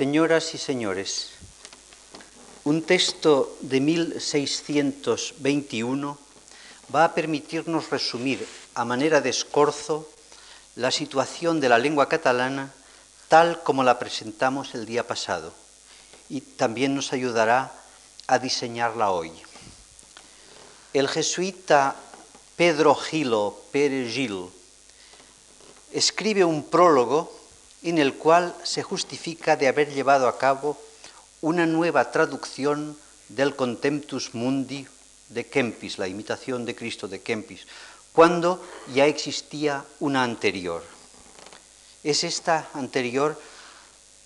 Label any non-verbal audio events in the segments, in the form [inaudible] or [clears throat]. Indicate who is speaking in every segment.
Speaker 1: Señoras y señores, un texto de 1621 va a permitirnos resumir a manera de escorzo la situación de la lengua catalana tal como la presentamos el día pasado y también nos ayudará a diseñarla hoy. El jesuita Pedro Gilo Pérez Gil escribe un prólogo en el cual se justifica de haber llevado a cabo una nueva traducción del Contemptus Mundi de Kempis, la imitación de Cristo de Kempis, cuando ya existía una anterior. Es esta anterior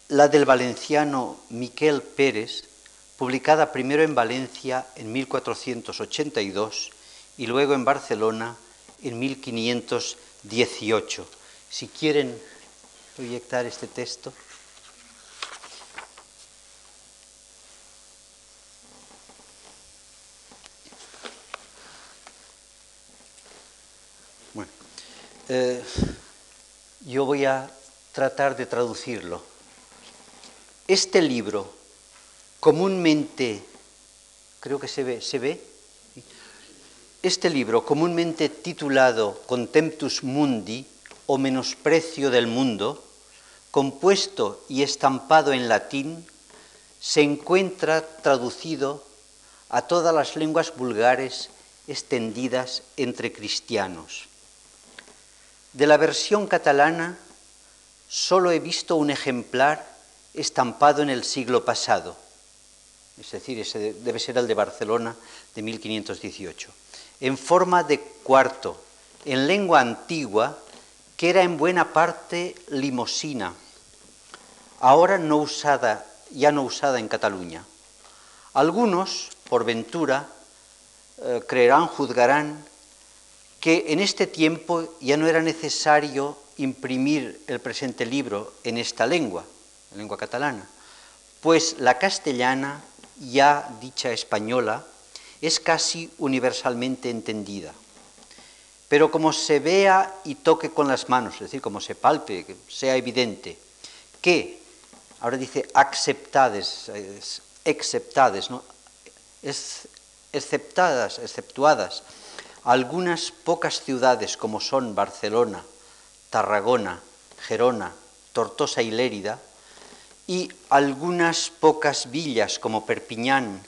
Speaker 1: la del valenciano Miquel Pérez, publicada primero en Valencia en 1482 y luego en Barcelona en 1518. Si quieren proyectar este texto. Bueno, eh, yo voy a tratar de traducirlo. Este libro, comúnmente, creo que se ve, ¿se ve? Este libro, comúnmente titulado Contemptus Mundi, o menosprecio del mundo, compuesto y estampado en latín, se encuentra traducido a todas las lenguas vulgares extendidas entre cristianos. De la versión catalana solo he visto un ejemplar estampado en el siglo pasado, es decir, ese debe ser el de Barcelona de 1518, en forma de cuarto, en lengua antigua que era en buena parte limosina, ahora no usada, ya no usada en Cataluña. Algunos, por ventura, eh, creerán, juzgarán que en este tiempo ya no era necesario imprimir el presente libro en esta lengua, la lengua catalana, pues la castellana, ya dicha española, es casi universalmente entendida. Pero como se vea y toque con las manos, es decir, como se palpe, sea evidente, que, ahora dice aceptades, exceptades, ¿no? exceptadas, exceptuadas, algunas pocas ciudades como son Barcelona, Tarragona, Gerona, Tortosa y Lérida, y algunas pocas villas como Perpiñán,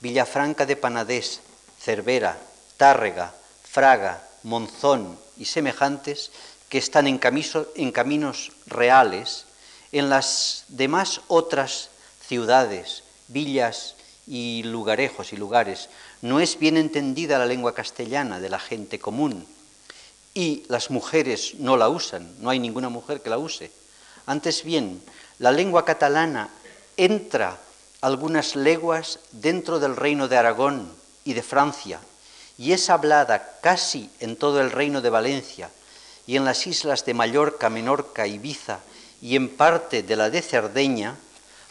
Speaker 1: Villafranca de Panadés, Cervera, Tárrega, Fraga, Monzón y semejantes que están en, caminos reales, en las demás otras ciudades, villas y lugarejos y lugares, no es bien entendida la lengua castellana de la gente común y las mujeres no la usan, no hay ninguna mujer que la use. Antes bien, la lengua catalana entra algunas leguas dentro del reino de Aragón y de Francia, y es hablada casi en todo el reino de Valencia y en las islas de Mallorca, Menorca, Ibiza y en parte de la de Cerdeña,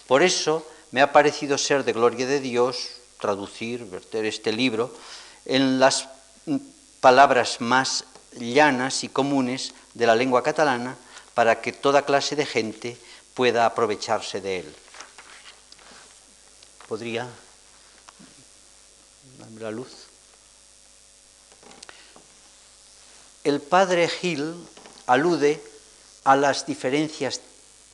Speaker 1: por eso me ha parecido ser de gloria de Dios traducir, verter este libro en las palabras más llanas y comunes de la lengua catalana para que toda clase de gente pueda aprovecharse de él. ¿Podría darme la luz? El padre Gil alude a las diferencias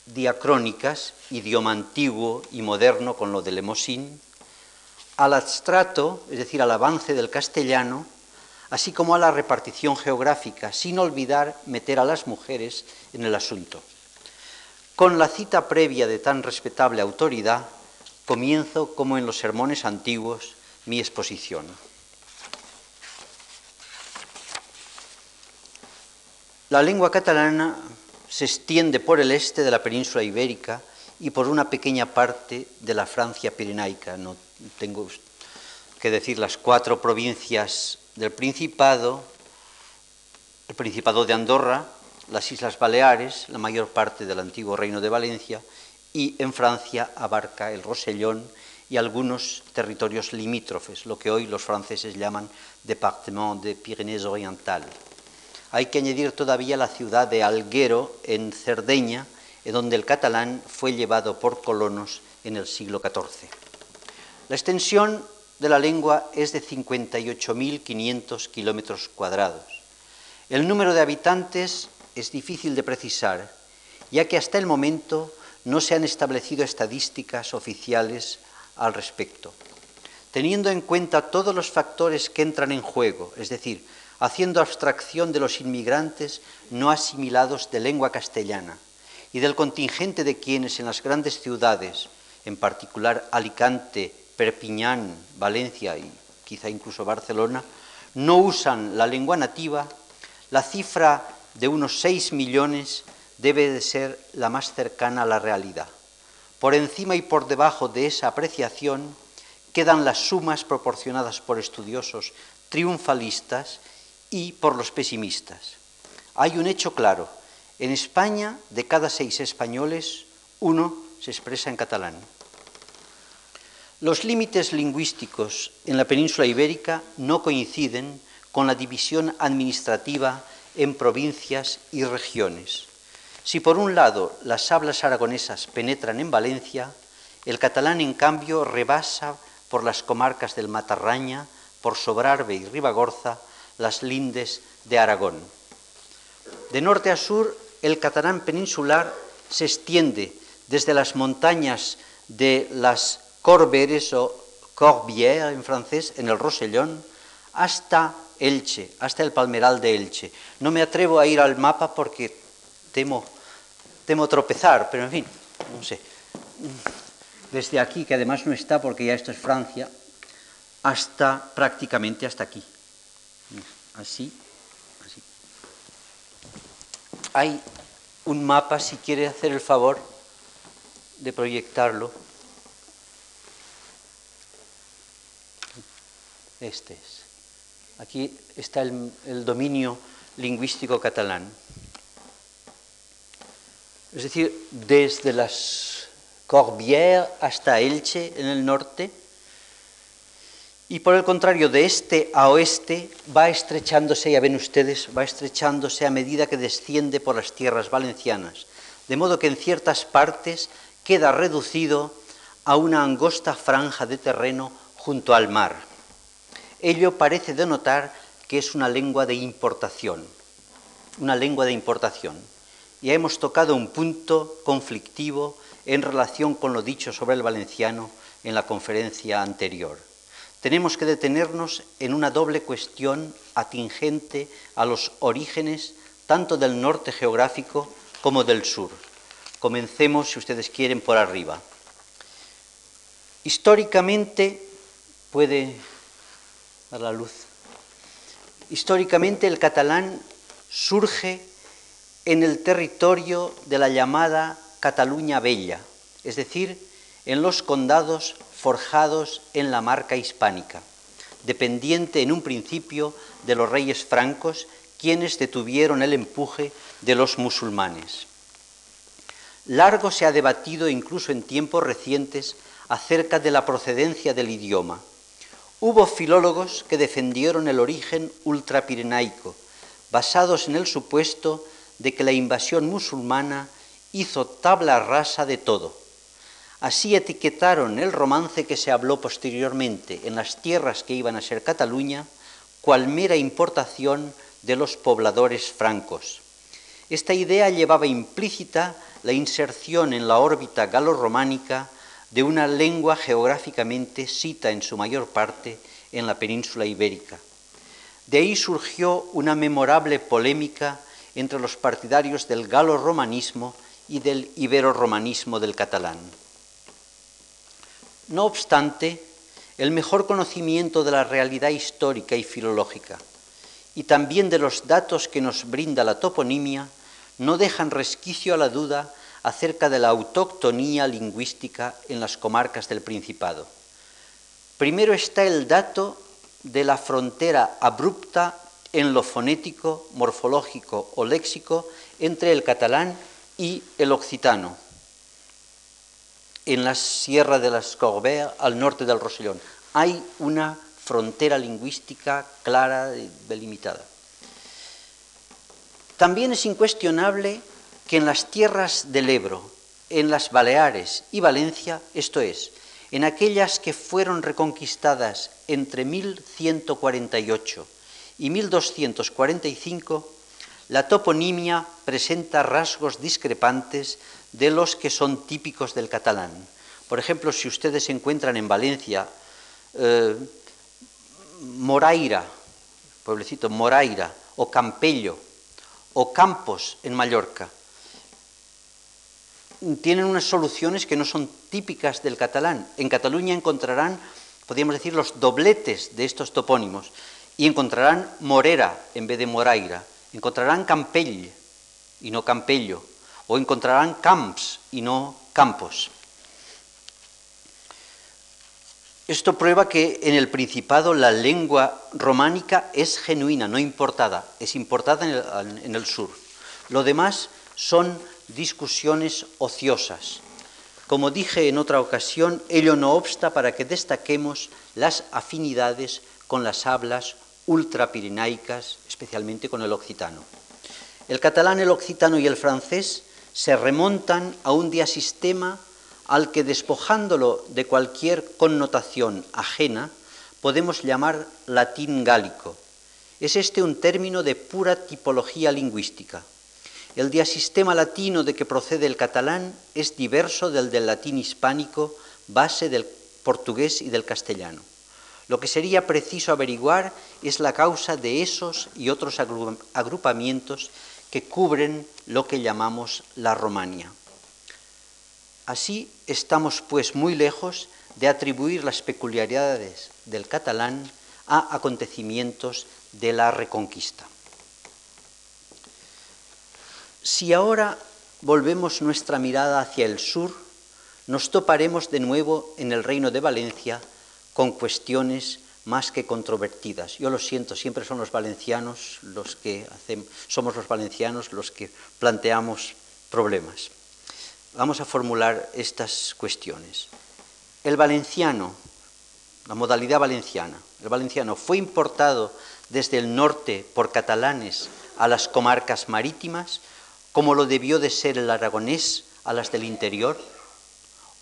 Speaker 1: diacrónicas, idioma antiguo y moderno con lo de Lemosín, al abstrato, es decir, al avance del castellano, así como a la repartición geográfica, sin olvidar meter a las mujeres en el asunto. Con la cita previa de tan respetable autoridad, comienzo, como en los sermones antiguos, mi exposición. La lengua catalana se extiende por el este de la península ibérica y por una pequeña parte de la Francia pirenaica. No tengo que decir las cuatro provincias del Principado, el Principado de Andorra, las Islas Baleares, la mayor parte del antiguo Reino de Valencia, y en Francia abarca el Rosellón y algunos territorios limítrofes, lo que hoy los franceses llaman Département de Pyrénées Orientales. Hay que añadir todavía la ciudad de Alguero, en Cerdeña, en donde el catalán fue llevado por colonos en el siglo XIV. La extensión de la lengua es de 58.500 kilómetros cuadrados. El número de habitantes es difícil de precisar, ya que hasta el momento no se han establecido estadísticas oficiales al respecto. Teniendo en cuenta todos los factores que entran en juego, es decir, haciendo abstracción de los inmigrantes no asimilados de lengua castellana y del contingente de quienes en las grandes ciudades, en particular Alicante, Perpiñán, Valencia y quizá incluso Barcelona, no usan la lengua nativa, la cifra de unos 6 millones debe de ser la más cercana a la realidad. Por encima y por debajo de esa apreciación quedan las sumas proporcionadas por estudiosos triunfalistas y por los pesimistas. Hay un hecho claro. En España, de cada seis españoles, uno se expresa en catalán. Los límites lingüísticos en la península ibérica no coinciden con la división administrativa en provincias y regiones. Si por un lado las hablas aragonesas penetran en Valencia, el catalán en cambio rebasa por las comarcas del Matarraña, por Sobrarbe y Ribagorza, las lindes de Aragón. De norte a sur, el catalán peninsular se extiende desde las montañas de las Corberes o Corbières en francés, en el Rosellón, hasta Elche, hasta el Palmeral de Elche. No me atrevo a ir al mapa porque temo, temo tropezar, pero en fin, no sé. Desde aquí, que además no está porque ya esto es Francia, hasta prácticamente hasta aquí así, así. Hay un mapa, si quiere hacer el favor de proyectarlo. Este es. Aquí está el, el dominio lingüístico catalán. Es decir, desde las Corbières hasta Elche en el norte, y por el contrario, de este a oeste va estrechándose, ya ven ustedes, va estrechándose a medida que desciende por las tierras valencianas, de modo que en ciertas partes queda reducido a una angosta franja de terreno junto al mar. Ello parece denotar que es una lengua de importación, una lengua de importación. Ya hemos tocado un punto conflictivo en relación con lo dicho sobre el valenciano en la conferencia anterior tenemos que detenernos en una doble cuestión atingente a los orígenes tanto del norte geográfico como del sur. Comencemos, si ustedes quieren, por arriba. Históricamente, puede dar la luz, históricamente el catalán surge en el territorio de la llamada Cataluña Bella, es decir, en los condados forjados en la marca hispánica, dependiente en un principio de los reyes francos, quienes detuvieron el empuje de los musulmanes. Largo se ha debatido incluso en tiempos recientes acerca de la procedencia del idioma. Hubo filólogos que defendieron el origen ultrapirenaico, basados en el supuesto de que la invasión musulmana hizo tabla rasa de todo Así etiquetaron el romance que se habló posteriormente en las tierras que iban a ser Cataluña, cual mera importación de los pobladores francos. Esta idea llevaba implícita la inserción en la órbita galo-románica de una lengua geográficamente cita en su mayor parte en la península ibérica. De ahí surgió una memorable polémica entre los partidarios del galo-romanismo y del ibero-romanismo del catalán. No obstante, el mejor conocimiento de la realidad histórica y filológica y también de los datos que nos brinda la toponimia no dejan resquicio a la duda acerca de la autoctonía lingüística en las comarcas del Principado. Primero está el dato de la frontera abrupta en lo fonético, morfológico o léxico entre el catalán y el occitano, en la Sierra de las Corberes, al norte del Rosellón. Hay una frontera lingüística clara, delimitada. También es incuestionable que en las tierras del Ebro, en las Baleares y Valencia, esto es, en aquellas que fueron reconquistadas entre 1148 y 1245, la toponimia presenta rasgos discrepantes de los que son típicos del catalán. Por ejemplo, si ustedes encuentran en Valencia eh, Moraira, pueblecito Moraira, o Campello, o Campos en Mallorca, tienen unas soluciones que no son típicas del catalán. En Cataluña encontrarán, podríamos decir, los dobletes de estos topónimos y encontrarán Morera en vez de Moraira, encontrarán Campell y no Campello, o encontrarán Camps y no Campos. Esto prueba que en el Principado la lengua románica es genuina, no importada, es importada en el, sur. Lo demás son discusiones ociosas. Como dije en otra ocasión, ello no obsta para que destaquemos las afinidades con las hablas ultrapirenaicas, especialmente con el occitano. El catalán, el occitano y el francés se remontan a un diasistema al que despojándolo de cualquier connotación ajena, podemos llamar latín gálico. Es este un término de pura tipología lingüística. El diasistema latino de que procede el catalán es diverso del del latín hispánico, base del portugués y del castellano. Lo que sería preciso averiguar es la causa de esos y otros agrupamientos que cubren lo que llamamos la Romania. Así estamos pues muy lejos de atribuir las peculiaridades del catalán a acontecimientos de la Reconquista. Si ahora volvemos nuestra mirada hacia el sur, nos toparemos de nuevo en el reino de Valencia con cuestiones más que controvertidas. Yo lo siento, siempre son los valencianos los que somos los valencianos los que planteamos problemas. Vamos a formular estas cuestiones. El valenciano, la modalidad valenciana, el valenciano fue importado desde el norte por catalanes a las comarcas marítimas como lo debió de ser el aragonés a las del interior?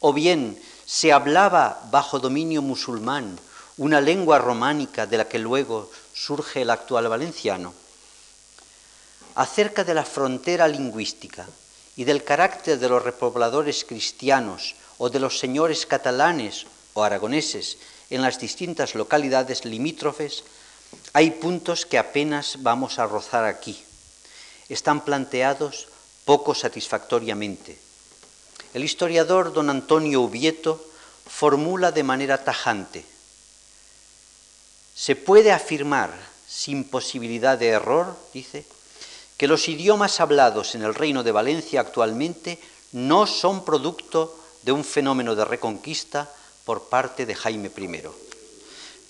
Speaker 1: ¿O bien se hablaba bajo dominio musulmán una lengua románica de la que luego surge el actual valenciano? Acerca de la frontera lingüística y del carácter de los repobladores cristianos o de los señores catalanes o aragoneses en las distintas localidades limítrofes, hay puntos que apenas vamos a rozar aquí están planteados poco satisfactoriamente. El historiador don Antonio Ubieto formula de manera tajante, se puede afirmar sin posibilidad de error, dice, que los idiomas hablados en el reino de Valencia actualmente no son producto de un fenómeno de reconquista por parte de Jaime I.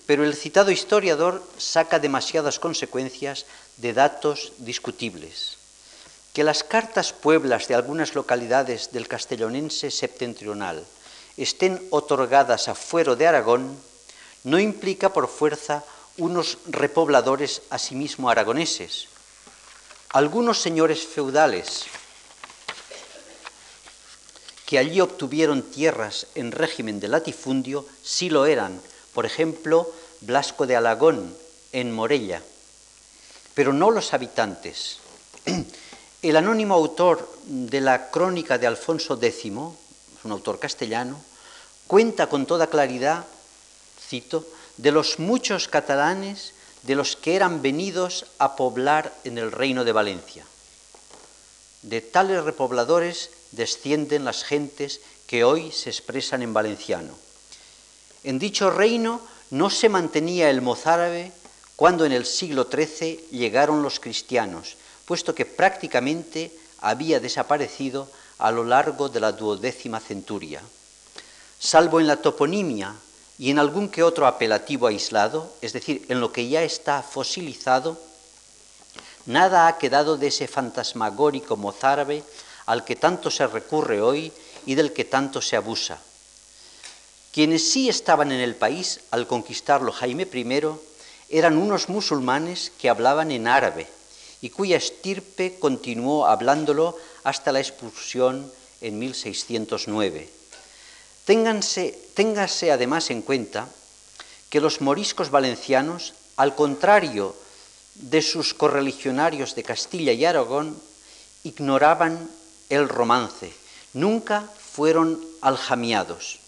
Speaker 1: Pero el citado historiador saca demasiadas consecuencias de datos discutibles. Que las cartas pueblas de algunas localidades del castellonense septentrional estén otorgadas a fuero de Aragón no implica por fuerza unos repobladores asimismo aragoneses. Algunos señores feudales que allí obtuvieron tierras en régimen de latifundio sí lo eran, por ejemplo, Blasco de Alagón en Morella pero no los habitantes. [clears throat] El anónimo autor de la crónica de Alfonso X, un autor castellano, cuenta con toda claridad, de los muchos catalanes de los que eran venidos a poblar en el reino de Valencia. De tales repobladores descienden las gentes que hoy se expresan en valenciano. En dicho reino no se mantenía el mozárabe cuando en el siglo XIII llegaron los cristianos, puesto que prácticamente había desaparecido a lo largo de la duodécima centuria. Salvo en la toponimia y en algún que otro apelativo aislado, es decir, en lo que ya está fosilizado, nada ha quedado de ese fantasmagórico mozárabe al que tanto se recurre hoy y del que tanto se abusa. Quienes sí estaban en el país al conquistarlo Jaime I eran unos musulmanes que hablaban en árabe y cuya estirpe continuó hablándolo hasta la expulsión en 1609. Ténganse, téngase además en cuenta que los moriscos valencianos, al contrario de sus correligionarios de Castilla y Aragón, ignoraban el romance, nunca fueron aljamiados.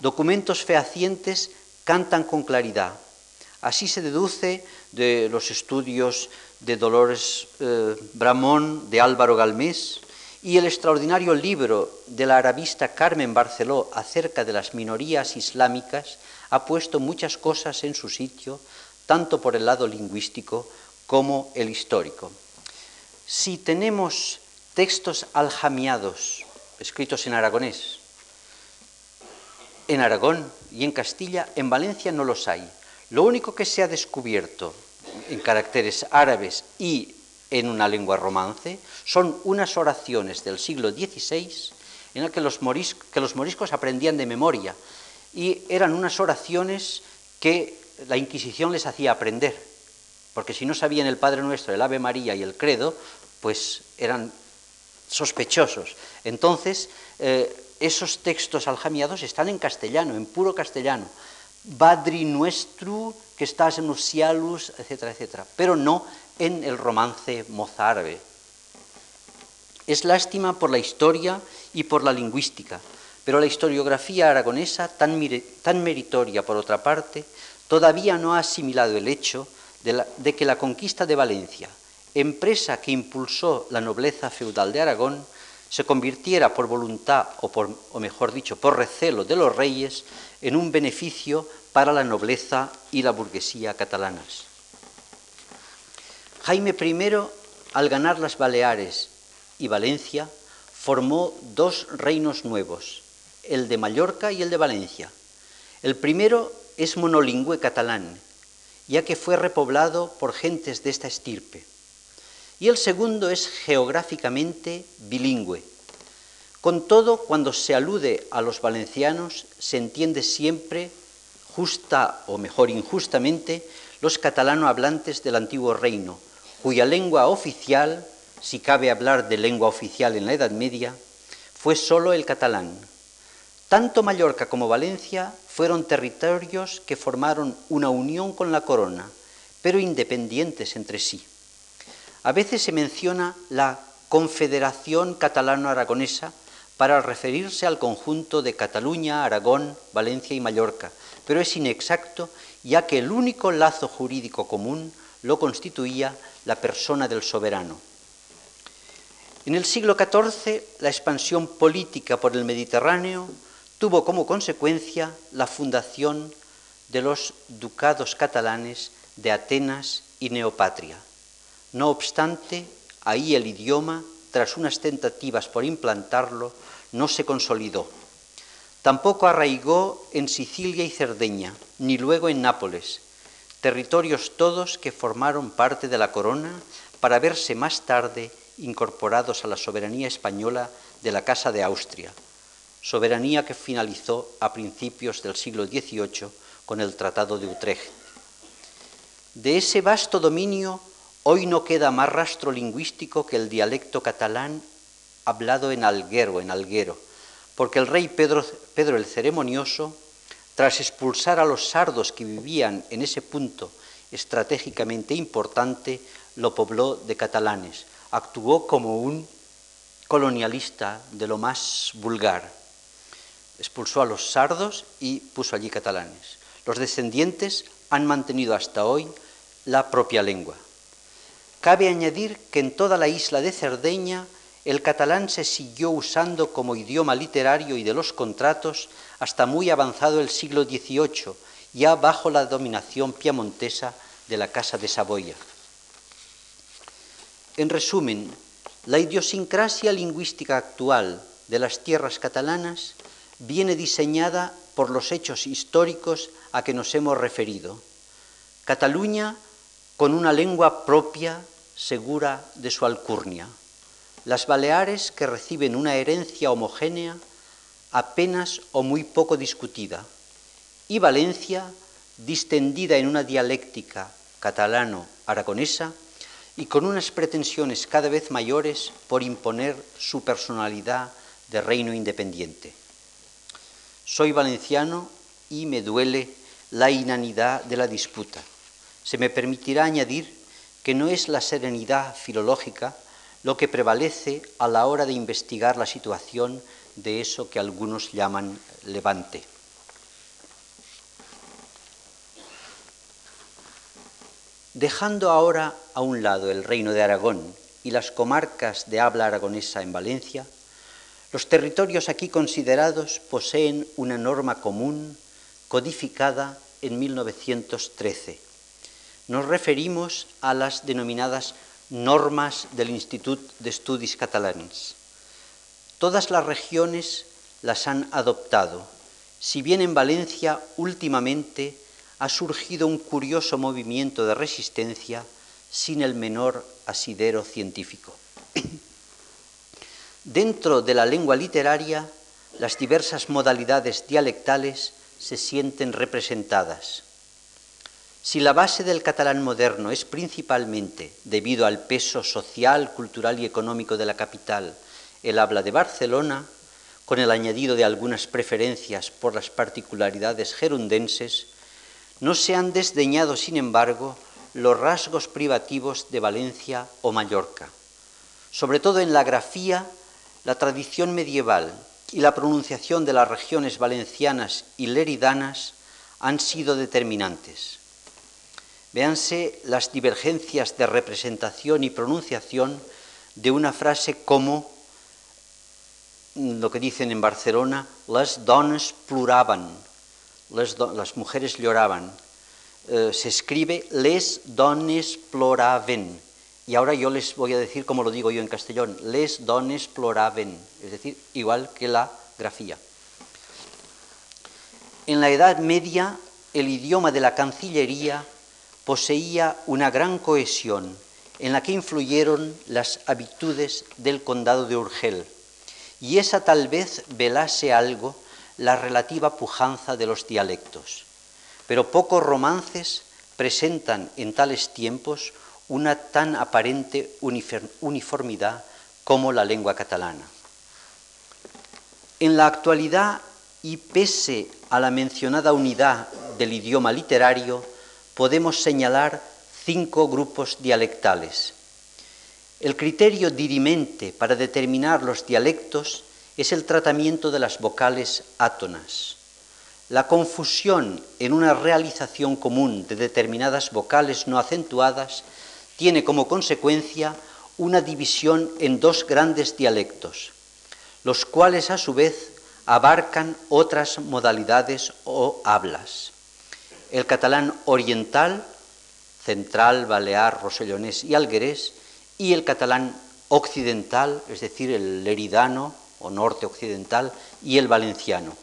Speaker 1: Documentos fehacientes cantan con claridad. Así se deduce de los estudios de Dolores eh, Bramón, de Álvaro Galmés, y el extraordinario libro de la arabista Carmen Barceló acerca de las minorías islámicas ha puesto muchas cosas en su sitio, tanto por el lado lingüístico como el histórico. Si tenemos textos aljamiados escritos en aragonés, en Aragón y en Castilla, en Valencia no los hay. Lo único que se ha descubierto en caracteres árabes y en una lengua romance son unas oraciones del siglo XVI en las que los, moriscos aprendían de memoria y eran unas oraciones que la Inquisición les hacía aprender, porque si no sabían el Padre Nuestro, el Ave María y el Credo, pues eran sospechosos. Entonces, eh, esos textos aljamiados están en castellano, en puro castellano. Badri nuestro, que estás en los cielos, etcétera, etcétera, pero no en el romance mozárabe. Es lástima por la historia y por la lingüística, pero la historiografía aragonesa, tan, meritoria por otra parte, todavía no ha asimilado el hecho de que la conquista de Valencia, empresa que impulsó la nobleza feudal de Aragón, se convirtiera por voluntad, o mejor dicho, por recelo de los reyes, en un beneficio para la nobleza y la burguesía catalanas. Jaime I, al ganar las Baleares y Valencia, formó dos reinos nuevos, el de Mallorca y el de Valencia. El primero es monolingüe catalán, ya que fue repoblado por gentes de esta estirpe y el segundo es geográficamente bilingüe. Con todo, cuando se alude a los valencianos, se entiende siempre, justa o mejor injustamente, los catalano hablantes del antiguo reino, cuya lengua oficial, si cabe hablar de lengua oficial en la Edad Media, fue sólo el catalán. Tanto Mallorca como Valencia fueron territorios que formaron una unión con la corona, pero independientes entre sí. A veces se menciona la Confederación Catalano-Aragonesa para referirse al conjunto de Cataluña, Aragón, Valencia y Mallorca, pero es inexacto ya que el único lazo jurídico común lo constituía la persona del soberano. En el siglo XIV, la expansión política por el Mediterráneo tuvo como consecuencia la fundación de los ducados catalanes de Atenas y Neopatria. No obstante, ahí el idioma, tras unas tentativas por implantarlo, no se consolidó. Tampoco arraigó en Sicilia y Cerdeña, ni luego en Nápoles, territorios todos que formaron parte de la corona para verse más tarde incorporados a la soberanía española de la Casa de Austria, soberanía que finalizó a principios del siglo XVIII con el Tratado de Utrecht. De ese vasto dominio Hoy no queda más rastro lingüístico que el dialecto catalán hablado en Alguero, en Alguero, porque el rey Pedro, Pedro el Ceremonioso, tras expulsar a los sardos que vivían en ese punto estratégicamente importante, lo pobló de catalanes. Actuó como un colonialista de lo más vulgar. Expulsó a los sardos y puso allí catalanes. Los descendientes han mantenido hasta hoy la propia lengua. Cabe añadir que en toda la isla de Cerdeña el catalán se siguió usando como idioma literario y de los contratos hasta muy avanzado el siglo XVIII, ya bajo la dominación piamontesa de la Casa de Saboya. En resumen, la idiosincrasia lingüística actual de las tierras catalanas viene diseñada por los hechos históricos a que nos hemos referido. Cataluña con una lengua propia, segura de su alcurnia. Las Baleares que reciben una herencia homogénea, apenas o muy poco discutida. Y Valencia, distendida en una dialéctica catalano-aragonesa, y con unas pretensiones cada vez mayores por imponer su personalidad de reino independiente. Soy valenciano y me duele la inanidad de la disputa. Se me permitirá añadir que no es la serenidad filológica lo que prevalece a la hora de investigar la situación de eso que algunos llaman levante. Dejando ahora a un lado el reino de Aragón y las comarcas de habla aragonesa en Valencia, los territorios aquí considerados poseen una norma común codificada en 1913. Nos referimos a las denominadas normas del Institut d'Estudis Catalans. Todas las regiones las han adoptado, si bien en Valencia últimamente ha surgido un curioso movimiento de resistencia sin el menor asidero científico. [coughs] Dentro de la lengua literaria, las diversas modalidades dialectales se sienten representadas. Si la base del catalán moderno es principalmente, debido al peso social, cultural y económico de la capital, el habla de Barcelona, con el añadido de algunas preferencias por las particularidades gerundenses, no se han desdeñado, sin embargo, los rasgos privativos de Valencia o Mallorca. Sobre todo en la grafía, la tradición medieval y la pronunciación de las regiones valencianas y leridanas han sido determinantes. Véanse las divergencias de representación y pronunciación de una frase como lo que dicen en Barcelona, las dones pluraban, las, mujeres lloraban. Se escribe les dones ploraven. Y ahora yo les voy a decir como lo digo yo en castellón, les dones ploraven, es decir, igual que la grafía. En la Edad Media, el idioma de la Cancillería poseía una gran cohesión en la que influyeron las habitudes del condado de Urgel, y esa tal vez velase algo la relativa pujanza de los dialectos. Pero pocos romances presentan en tales tiempos una tan aparente uniformidad como la lengua catalana. En la actualidad, y pese a la mencionada unidad del idioma literario, podemos señalar cinco grupos dialectales. El criterio dirimente para determinar los dialectos es el tratamiento de las vocales átonas. La confusión en una realización común de determinadas vocales no acentuadas tiene como consecuencia una división en dos grandes dialectos, los cuales a su vez abarcan otras modalidades o hablas el catalán oriental, central, balear, rosellonés y alguerés, y el catalán occidental, es decir, el leridano o norte occidental, y el valenciano.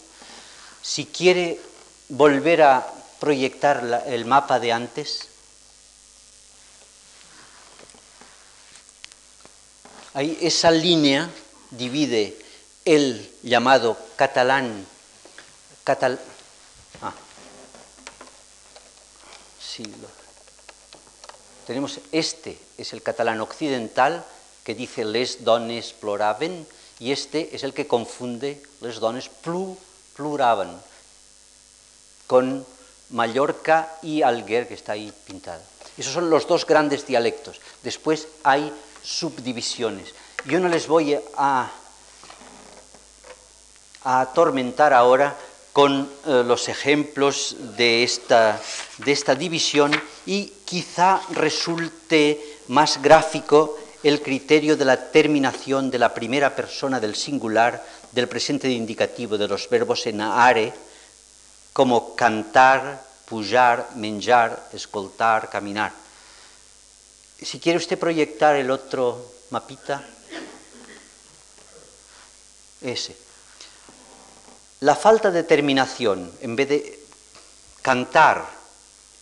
Speaker 1: Si quiere volver a proyectar el mapa de antes, ahí esa línea divide el llamado catalán, catalán Tenemos este, es el catalán occidental, que dice les dones ploraven, y este es el que confunde les dones plu, pluraven, con Mallorca y Alguer, que está ahí pintado. Esos son los dos grandes dialectos. Después hay subdivisiones. Yo no les voy a, a atormentar ahora con eh, los ejemplos de esta, de esta división y quizá resulte más gráfico el criterio de la terminación de la primera persona del singular del presente indicativo de los verbos en are, como cantar, pujar, menjar, escoltar, caminar. Si quiere usted proyectar el otro mapita, ese. La falta de terminación, en vez de cantar,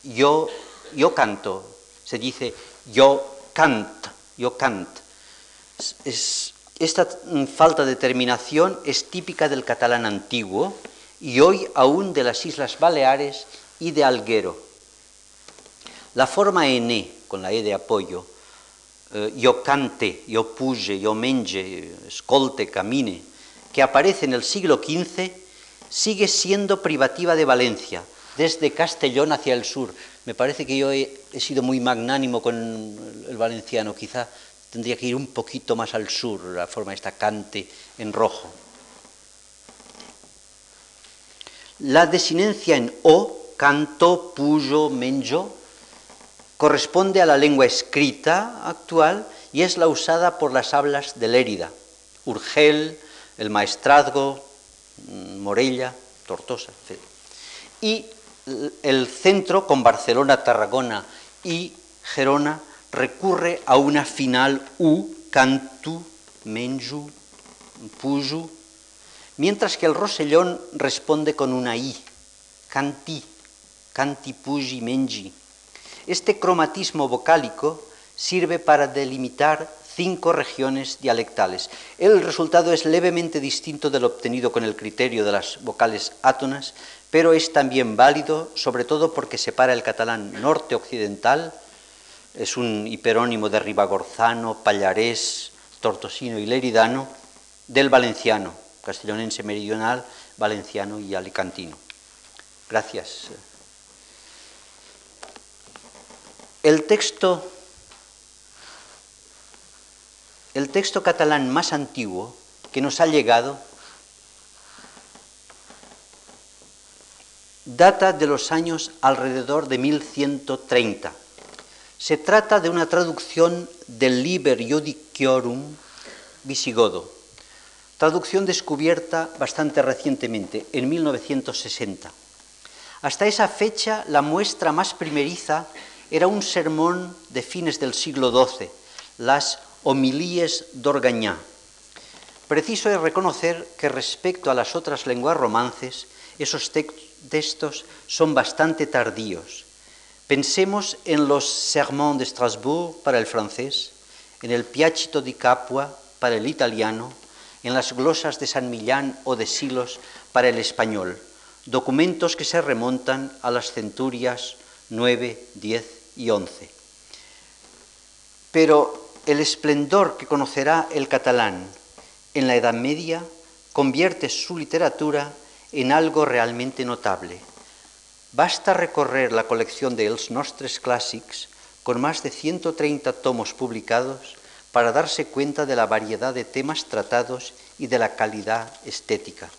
Speaker 1: yo, yo canto, se dice yo cant, yo cant. esta falta de terminación es típica del catalán antiguo y hoy aún de las Islas Baleares y de Alguero. La forma N, con la E de apoyo, eh, yo cante, yo puye, yo menge, escolte, camine, que aparece en el siglo XV, sigue siendo privativa de Valencia, desde Castellón hacia el sur. Me parece que yo he, sido muy magnánimo con el valenciano, quizá tendría que ir un poquito más al sur, la forma esta cante en rojo. La desinencia en o, canto, puyo, menjo, corresponde a la lengua escrita actual y es la usada por las hablas de Lérida, Urgel, el Maestrazgo, mm, Morella, Tortosa, etc. Y el centro, con Barcelona, Tarragona y Gerona, recurre a una final U, cantu, menju, puju, mientras que el Rosellón responde con una I, canti, canti, puji, menji. Este cromatismo vocálico sirve para delimitar cinco regiones dialectales. El resultado es levemente distinto del obtenido con el criterio de las vocales átonas, pero es también válido, sobre todo porque separa el catalán norte-occidental, es un hiperónimo de Ribagorzano, Pallarés, Tortosino y Leridano, del valenciano, castellonense meridional, valenciano y alicantino. Gracias. El texto, el texto catalán más antiguo que nos ha llegado data de los años alrededor de 1130. Se trata de una traducción del Liber Judiciorum visigodo, traducción descubierta bastante recientemente, en 1960. Hasta esa fecha, la muestra más primeriza era un sermón de fines del siglo XII, las Homilíes d'Orgañá. Preciso es reconocer que respecto a las otras lenguas romances, esos textos son bastante tardíos. Pensemos en los Sermons de Strasbourg para el francés, en el Piacito di Capua para el italiano, en las glosas de San Millán o de Silos para el español, documentos que se remontan a las centurias 9, 10 y 11. Pero el esplendor que conocerá el catalán en la Edad Media convierte su literatura en algo realmente notable. Basta recorrer la colección de Els Nostres Clàssics con más de 130 tomos publicados para darse cuenta de la variedad de temas tratados y de la calidad estética.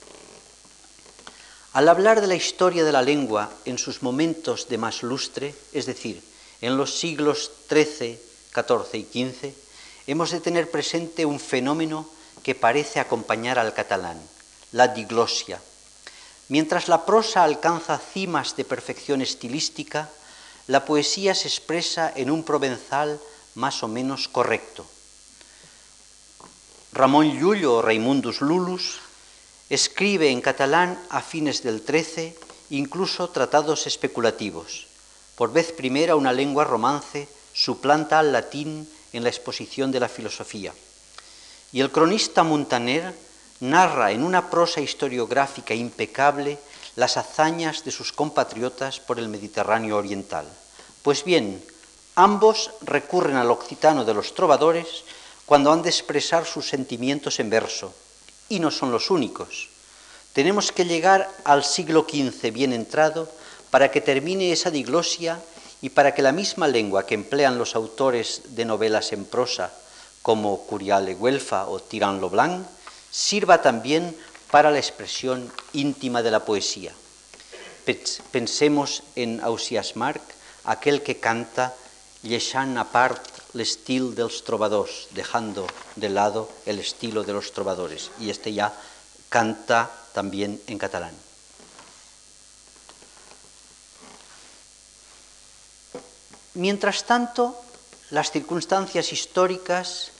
Speaker 1: Al hablar de la historia de la lengua en sus momentos de más lustre, es decir, en los siglos XIII, XIV y XV, hemos de tener presente un fenómeno que parece acompañar al catalán, la diglosia, Mientras la prosa alcanza cimas de perfección estilística, la poesía se expresa en un provenzal más o menos correcto. Ramón Llull o Raimundus Lulus escribe en catalán a fines del XIII incluso tratados especulativos. Por vez primera una lengua romance suplanta al latín en la exposición de la filosofía. Y el cronista Montaner narra en una prosa historiográfica impecable las hazañas de sus compatriotas por el Mediterráneo oriental. Pues bien, ambos recurren al occitano de los trovadores cuando han de expresar sus sentimientos en verso, y no son los únicos. Tenemos que llegar al siglo XV bien entrado para que termine esa diglosia y para que la misma lengua que emplean los autores de novelas en prosa, como Curial de Güelfa o Tirán Blanc, sirva también para la expresión íntima de la poesía. Pensemos en Ausias Marc, aquel que canta llechant apart l'estil dels trovadors, dejando de lado el estilo de los trovadores. Y este ya canta también en catalán. Mientras tanto, las circunstancias históricas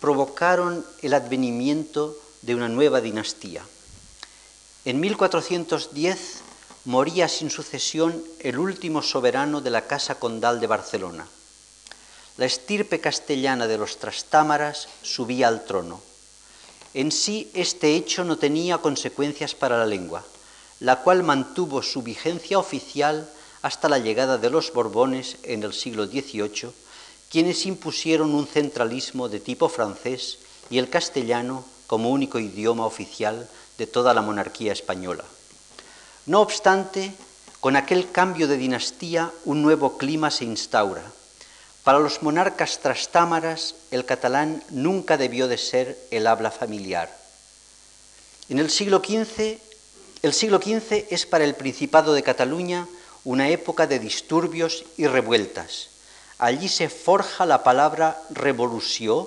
Speaker 1: provocaron el advenimiento de una nueva dinastía. En 1410 moría sin sucesión el último soberano de la Casa Condal de Barcelona. La estirpe castellana de los Trastámaras subía al trono. En sí este hecho no tenía consecuencias para la lengua, la cual mantuvo su vigencia oficial hasta la llegada de los Borbones en el siglo XVIII, quienes impusieron un centralismo de tipo francés y el castellano como único idioma oficial de toda la monarquía española. No obstante, con aquel cambio de dinastía un nuevo clima se instaura. Para los monarcas trastámaras el catalán nunca debió de ser el habla familiar. En el siglo XV, el siglo XV es para el Principado de Cataluña una época de disturbios y revueltas. Allí se forja la palabra revolución,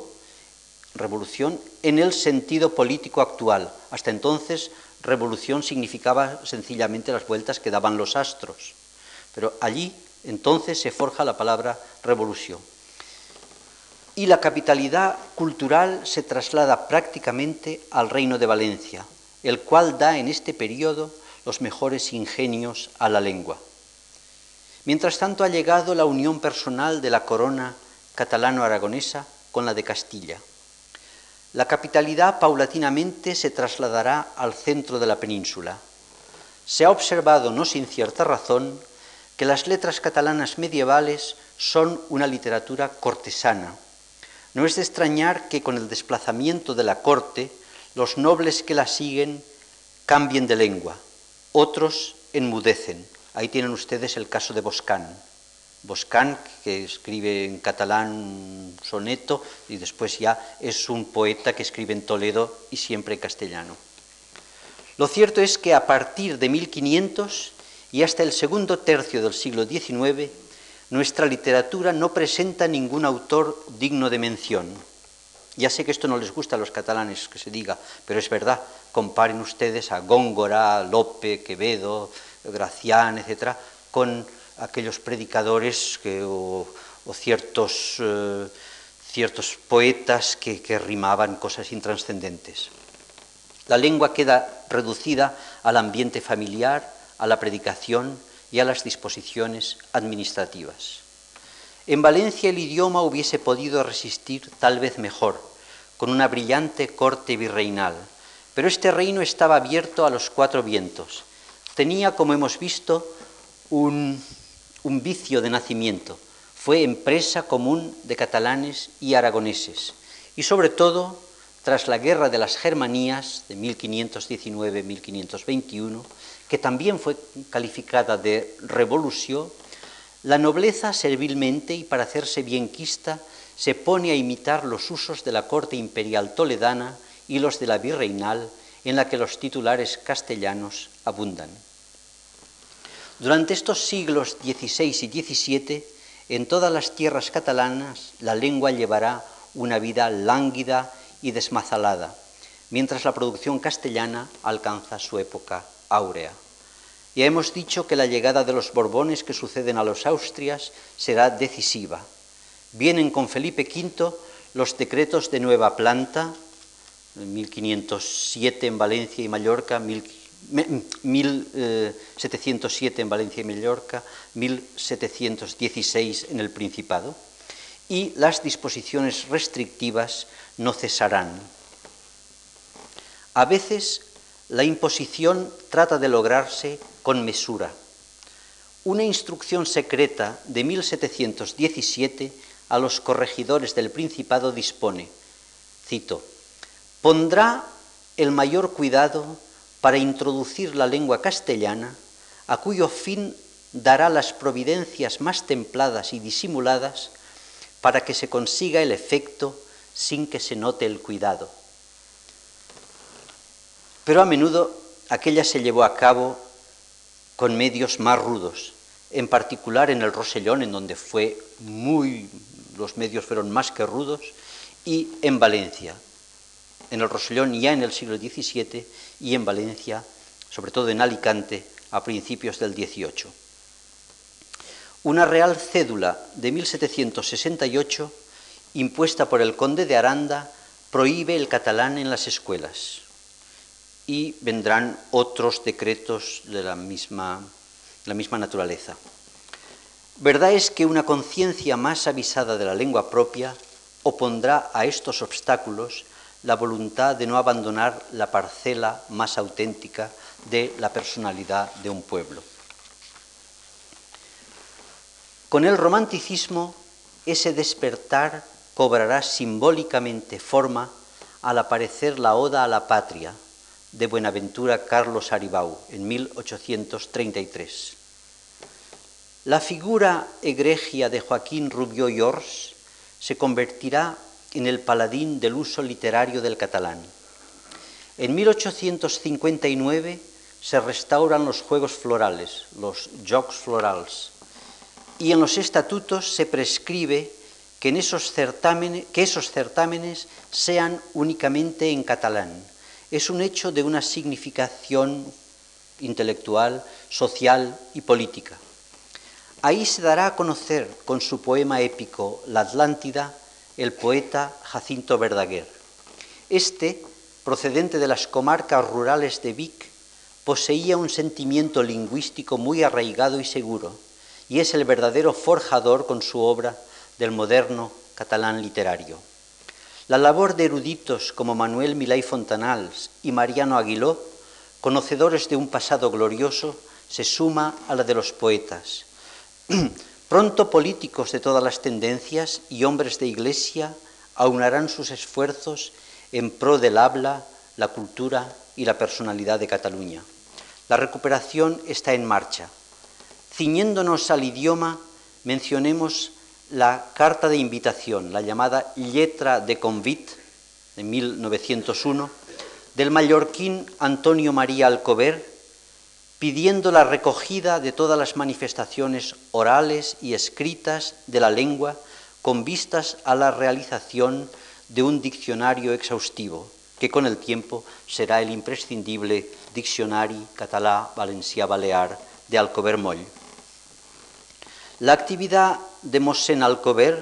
Speaker 1: revolución en el sentido político actual. Hasta entonces revolución significaba sencillamente las vueltas que daban los astros. Pero allí entonces se forja la palabra revolución. Y la capitalidad cultural se traslada prácticamente al reino de Valencia, el cual da en este periodo los mejores ingenios a la lengua. Mientras tanto ha llegado la unión personal de la corona catalano-aragonesa con la de Castilla. La capitalidad paulatinamente se trasladará al centro de la península. Se ha observado, no sin cierta razón, que las letras catalanas medievales son una literatura cortesana. No es de extrañar que con el desplazamiento de la corte, los nobles que la siguen cambien de lengua, otros enmudecen. Ahí tienen ustedes el caso de Boscán. Boscán, que escribe en catalán un soneto y después ya es un poeta que escribe en Toledo y siempre en castellano. Lo cierto es que a partir de 1500 y hasta el segundo tercio del siglo XIX, nuestra literatura no presenta ningún autor digno de mención. Ya sé que esto no les gusta a los catalanes que se diga, pero es verdad. Comparen ustedes a Góngora, Lope, Quevedo, Gracián, etcétera, con aquellos predicadores o, ciertos, eh, ciertos, poetas que, rimaban cosas intranscendentes. La lengua queda reducida al ambiente familiar, a la predicación y a las disposiciones administrativas. En Valencia el idioma hubiese podido resistir tal vez mejor, con una brillante corte virreinal, pero este reino estaba abierto a los cuatro vientos. Tenía, como hemos visto, un vicio de nacimiento, fue empresa común de catalanes y aragoneses, y sobre todo, tras la guerra de las Germanías de 1519-1521, que también fue calificada de revolución, la nobleza servilmente y para hacerse bienquista se pone a imitar los usos de la corte imperial toledana y los de la virreinal, en la que los titulares castellanos abundan. Durante estos siglos XVI y XVII, en todas las tierras catalanas la lengua llevará una vida lánguida y desmazalada, mientras la producción castellana alcanza su época áurea. Ya hemos dicho que la llegada de los Borbones que suceden a los Austrias será decisiva. Vienen con Felipe V los decretos de nueva planta, 1507 en Valencia y Mallorca, 1707 en Valencia y Mallorca, 1716 en el Principado, y las disposiciones restrictivas no cesarán. A veces la imposición trata de lograrse con mesura. Una instrucción secreta de 1717 a los corregidores del Principado dispone, cito, pondrá el mayor cuidado para introducir la lengua castellana, a cuyo fin dará las providencias más templadas y disimuladas para que se consiga el efecto sin que se note el cuidado. Pero a menudo aquella se llevó a cabo con medios más rudos, en particular en el Rosellón, en donde fue muy, los medios fueron más que rudos, y en Valencia, en el Rosellón ya en el siglo XVII y en Valencia, sobre todo en Alicante, a principios del XVIII. Una real cédula de 1768, impuesta por el conde de Aranda, prohíbe el catalán en las escuelas y vendrán otros decretos de la misma, la misma naturaleza. Verdad es que una conciencia más avisada de la lengua propia opondrá a estos obstáculos la voluntad de no abandonar la parcela más auténtica de la personalidad de un pueblo. Con el romanticismo, ese despertar cobrará simbólicamente forma al aparecer la Oda a la Patria de Buenaventura Carlos Aribau en 1833. La figura egregia de Joaquín Rubió Ors se convertirá en el paladín del uso literario del catalán. En 1859 se restauran los juegos florales, los jocs florals, y en los estatutos se prescribe que, esos certámenes, que esos certámenes sean únicamente en catalán. Es un hecho de una significación intelectual, social y política. Ahí se dará a conocer con su poema épico La Atlántida el poeta Jacinto Verdaguer. Este, procedente de las comarcas rurales de Vic, poseía un sentimiento lingüístico muy arraigado y seguro, y es el verdadero forjador con su obra del moderno catalán literario. La labor de eruditos como Manuel Milay Fontanals y Mariano Aguiló, conocedores de un pasado glorioso, se suma a la de los poetas. [clears throat] Pronto políticos de todas las tendencias y hombres de iglesia aunarán sus esfuerzos en pro del habla, la cultura y la personalidad de Cataluña. La recuperación está en marcha. Ciñéndonos al idioma, mencionemos la carta de invitación, la llamada Letra de Convit, de 1901, del mallorquín Antonio María Alcover, pidiendo la recogida de todas las manifestaciones orales y escritas de la lengua con vistas a la realización de un diccionario exhaustivo, que con el tiempo será el imprescindible Diccionari català valencià balear de Alcover Moll. La actividad de Mosén Alcover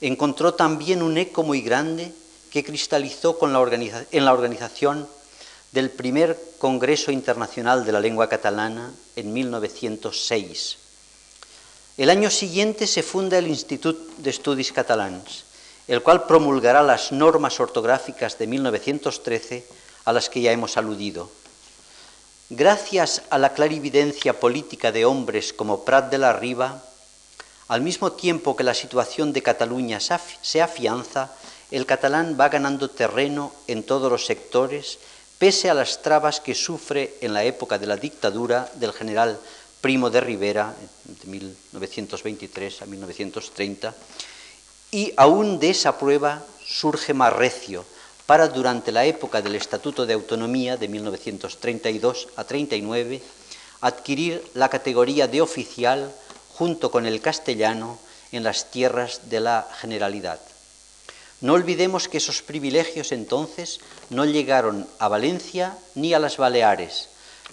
Speaker 1: encontró también un eco muy grande que cristalizó en la organización del primer Congreso Internacional de la Lengua Catalana en 1906. El año siguiente se funda el Institut d'Estudis Catalans, el cual promulgará las normas ortográficas de 1913 a las que ya hemos aludido. Gracias a la clarividencia política de hombres como Prat de la Riva, al mismo tiempo que la situación de Cataluña se afianza, el catalán va ganando terreno en todos los sectores pese a las trabas que sufre en la época de la dictadura del general Primo de Rivera, de 1923 a 1930, y aún de esa prueba surge más recio para durante la época del Estatuto de Autonomía de 1932 a 39 adquirir la categoría de oficial junto con el castellano en las tierras de la Generalidad. No olvidemos que esos privilegios entonces no llegaron a Valencia ni a las Baleares,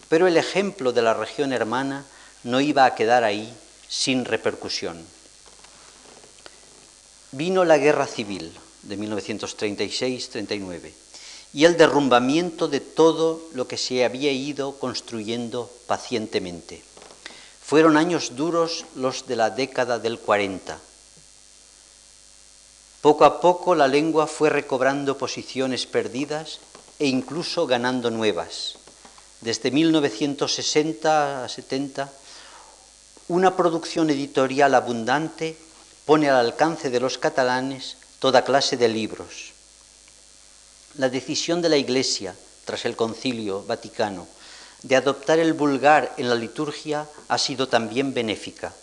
Speaker 1: pero el ejemplo de la región hermana no iba a quedar ahí sin repercusión. Vino la guerra civil de 1936-39 y el derrumbamiento de todo lo que se había ido construyendo pacientemente. Fueron años duros los de la década del 40 poco a poco la lengua fue recobrando posiciones perdidas e incluso ganando nuevas. Desde 1960 a 70, una producción editorial abundante pone al alcance de los catalanes toda clase de libros. La decisión de la Iglesia, tras el Concilio Vaticano, de adoptar el vulgar en la liturgia ha sido también benéfica.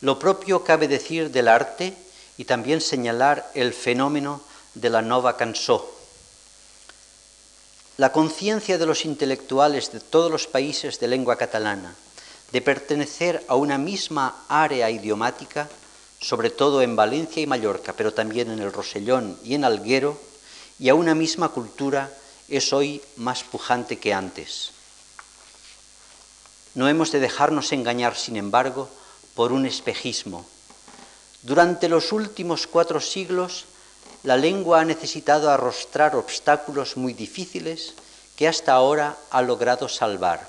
Speaker 1: Lo propio cabe decir del arte y también señalar el fenómeno de la nova cançó. La conciencia de los intelectuales de todos los países de lengua catalana de pertenecer a una misma área idiomática, sobre todo en Valencia y Mallorca, pero también en el Rosellón y en Alguero, y a una misma cultura, es hoy más pujante que antes. No hemos de dejarnos engañar, sin embargo, por un espejismo durante los últimos cuatro siglos, la lengua ha necesitado arrostrar obstáculos muy difíciles que hasta ahora ha logrado salvar.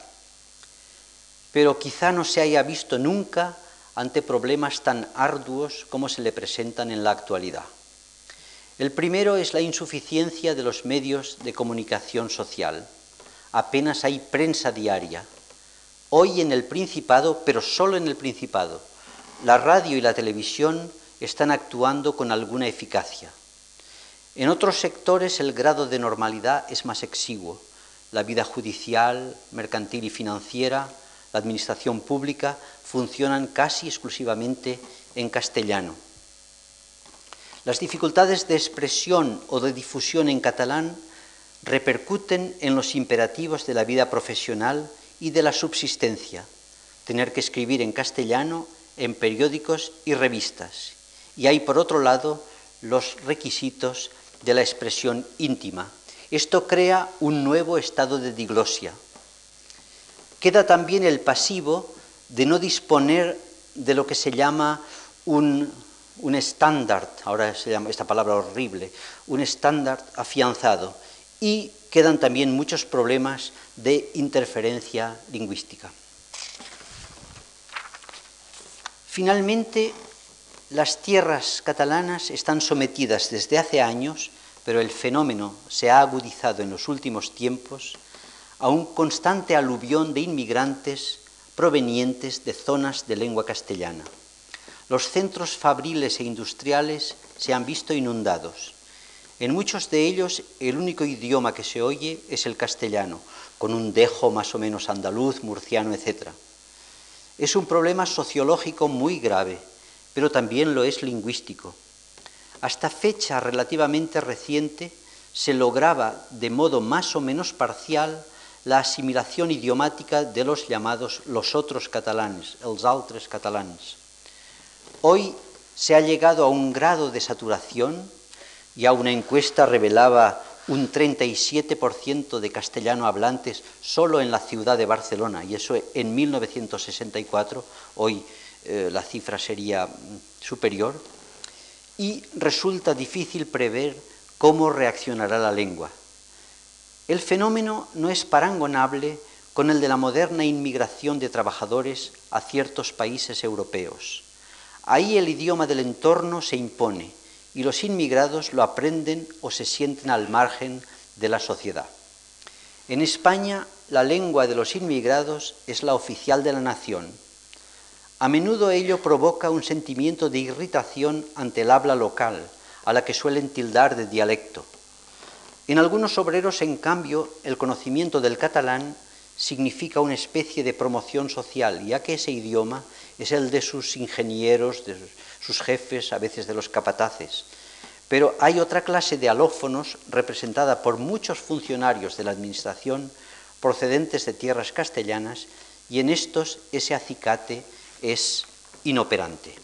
Speaker 1: Pero quizá no se haya visto nunca ante problemas tan arduos como se le presentan en la actualidad. El primero es la insuficiencia de los medios de comunicación social. Apenas hay prensa diaria. Hoy en el Principado, pero solo en el Principado, la radio y la televisión están actuando con alguna eficacia. En otros sectores el grado de normalidad es más exiguo. La vida judicial, mercantil y financiera, la administración pública funcionan casi exclusivamente en castellano. Las dificultades de expresión o de difusión en catalán repercuten en los imperativos de la vida profesional y de la subsistencia, tener que escribir en castellano en periódicos y revistas. Y hay, por otro lado, los requisitos de la expresión íntima. Esto crea un nuevo estado de diglosia. Queda también el pasivo de no disponer de lo que se llama un, un estándar, ahora se llama esta palabra horrible, un estándar afianzado. Y quedan también muchos problemas de interferencia lingüística. Finalmente, las tierras catalanas están sometidas desde hace años, pero el fenómeno se ha agudizado en los últimos tiempos, a un constante aluvión de inmigrantes provenientes de zonas de lengua castellana. Los centros fabriles e industriales se han visto inundados. En muchos de ellos el único idioma que se oye es el castellano, con un dejo más o menos andaluz, murciano, etc. Es un problema sociológico muy grave, pero también lo es lingüístico. Hasta fecha relativamente reciente se lograba de modo más o menos parcial la asimilación idiomática de los llamados los otros catalanes, els altres catalans. Hoy se ha llegado a un grado de saturación, ya una encuesta revelaba un 37% de castellano hablantes solo en la ciudad de Barcelona, y eso en 1964, hoy eh, la cifra sería mm, superior, y resulta difícil prever cómo reaccionará la lengua. El fenómeno no es parangonable con el de la moderna inmigración de trabajadores a ciertos países europeos. Ahí el idioma del entorno se impone y los inmigrados lo aprenden o se sienten al margen de la sociedad. En España, la lengua de los inmigrados es la oficial de la nación. A menudo ello provoca un sentimiento de irritación ante el habla local, a la que suelen tildar de dialecto. En algunos obreros, en cambio, el conocimiento del catalán significa una especie de promoción social, ya que ese idioma es el de sus ingenieros, de sus jefes, a veces de los capataces. Pero hay otra clase de alófonos representada por muchos funcionarios de la Administración procedentes de tierras castellanas y en estos ese acicate es inoperante.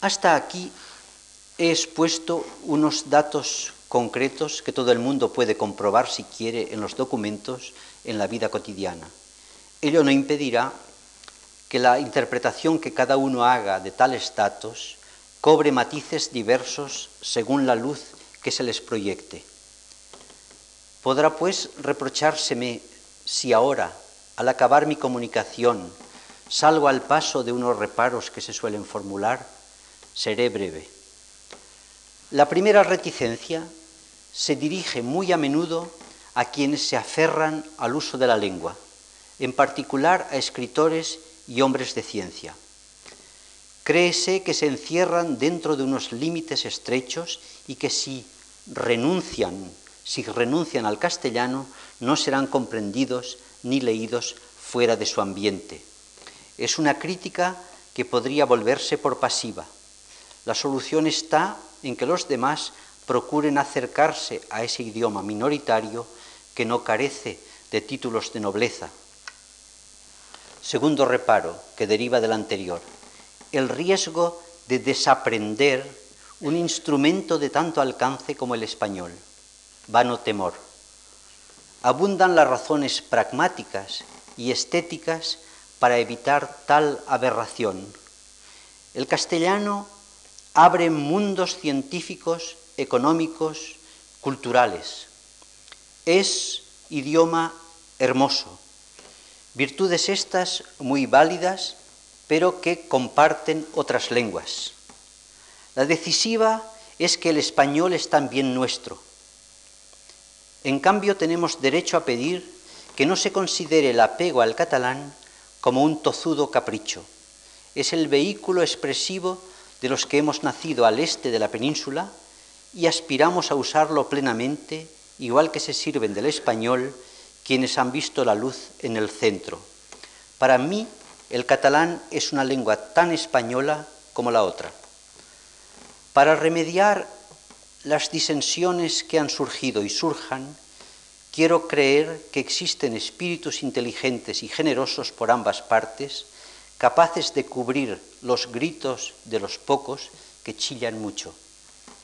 Speaker 1: Hasta aquí he expuesto unos datos concretos que todo el mundo puede comprobar si quiere en los documentos en la vida cotidiana. Ello no impedirá que la interpretación que cada uno haga de tales datos cobre matices diversos según la luz que se les proyecte. Podrá pues reprochárseme si ahora, al acabar mi comunicación, salgo al paso de unos reparos que se suelen formular, seré breve. La primera reticencia se dirige muy a menudo a quienes se aferran al uso de la lengua, en particular a escritores y hombres de ciencia. Créese que se encierran dentro de unos límites estrechos y que si renuncian, si renuncian al castellano, no serán comprendidos ni leídos fuera de su ambiente. Es una crítica que podría volverse por pasiva. La solución está en que los demás procuren acercarse a ese idioma minoritario que no carece de títulos de nobleza, Segundo reparo, que deriva del anterior, el riesgo de desaprender un instrumento de tanto alcance como el español, vano temor. Abundan las razones pragmáticas y estéticas para evitar tal aberración. El castellano abre mundos científicos, económicos, culturales. Es idioma hermoso, Virtudes estas muy válidas, pero que comparten otras lenguas. La decisiva es que el español es también nuestro. En cambio, tenemos derecho a pedir que no se considere el apego al catalán como un tozudo capricho. es el vehículo expresivo de los que hemos nacido al este de la península y aspiramos a usarlo plenamente, igual que se sirven del español quienes han visto la luz en el centro. Para mí, el catalán es una lengua tan española como la otra. Para remediar las disensiones que han surgido y surjan, quiero creer que existen espíritus inteligentes y generosos por ambas partes, capaces de cubrir los gritos de los pocos que chillan mucho.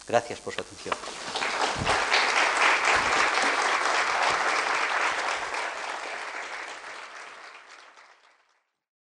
Speaker 1: Gracias por su atención.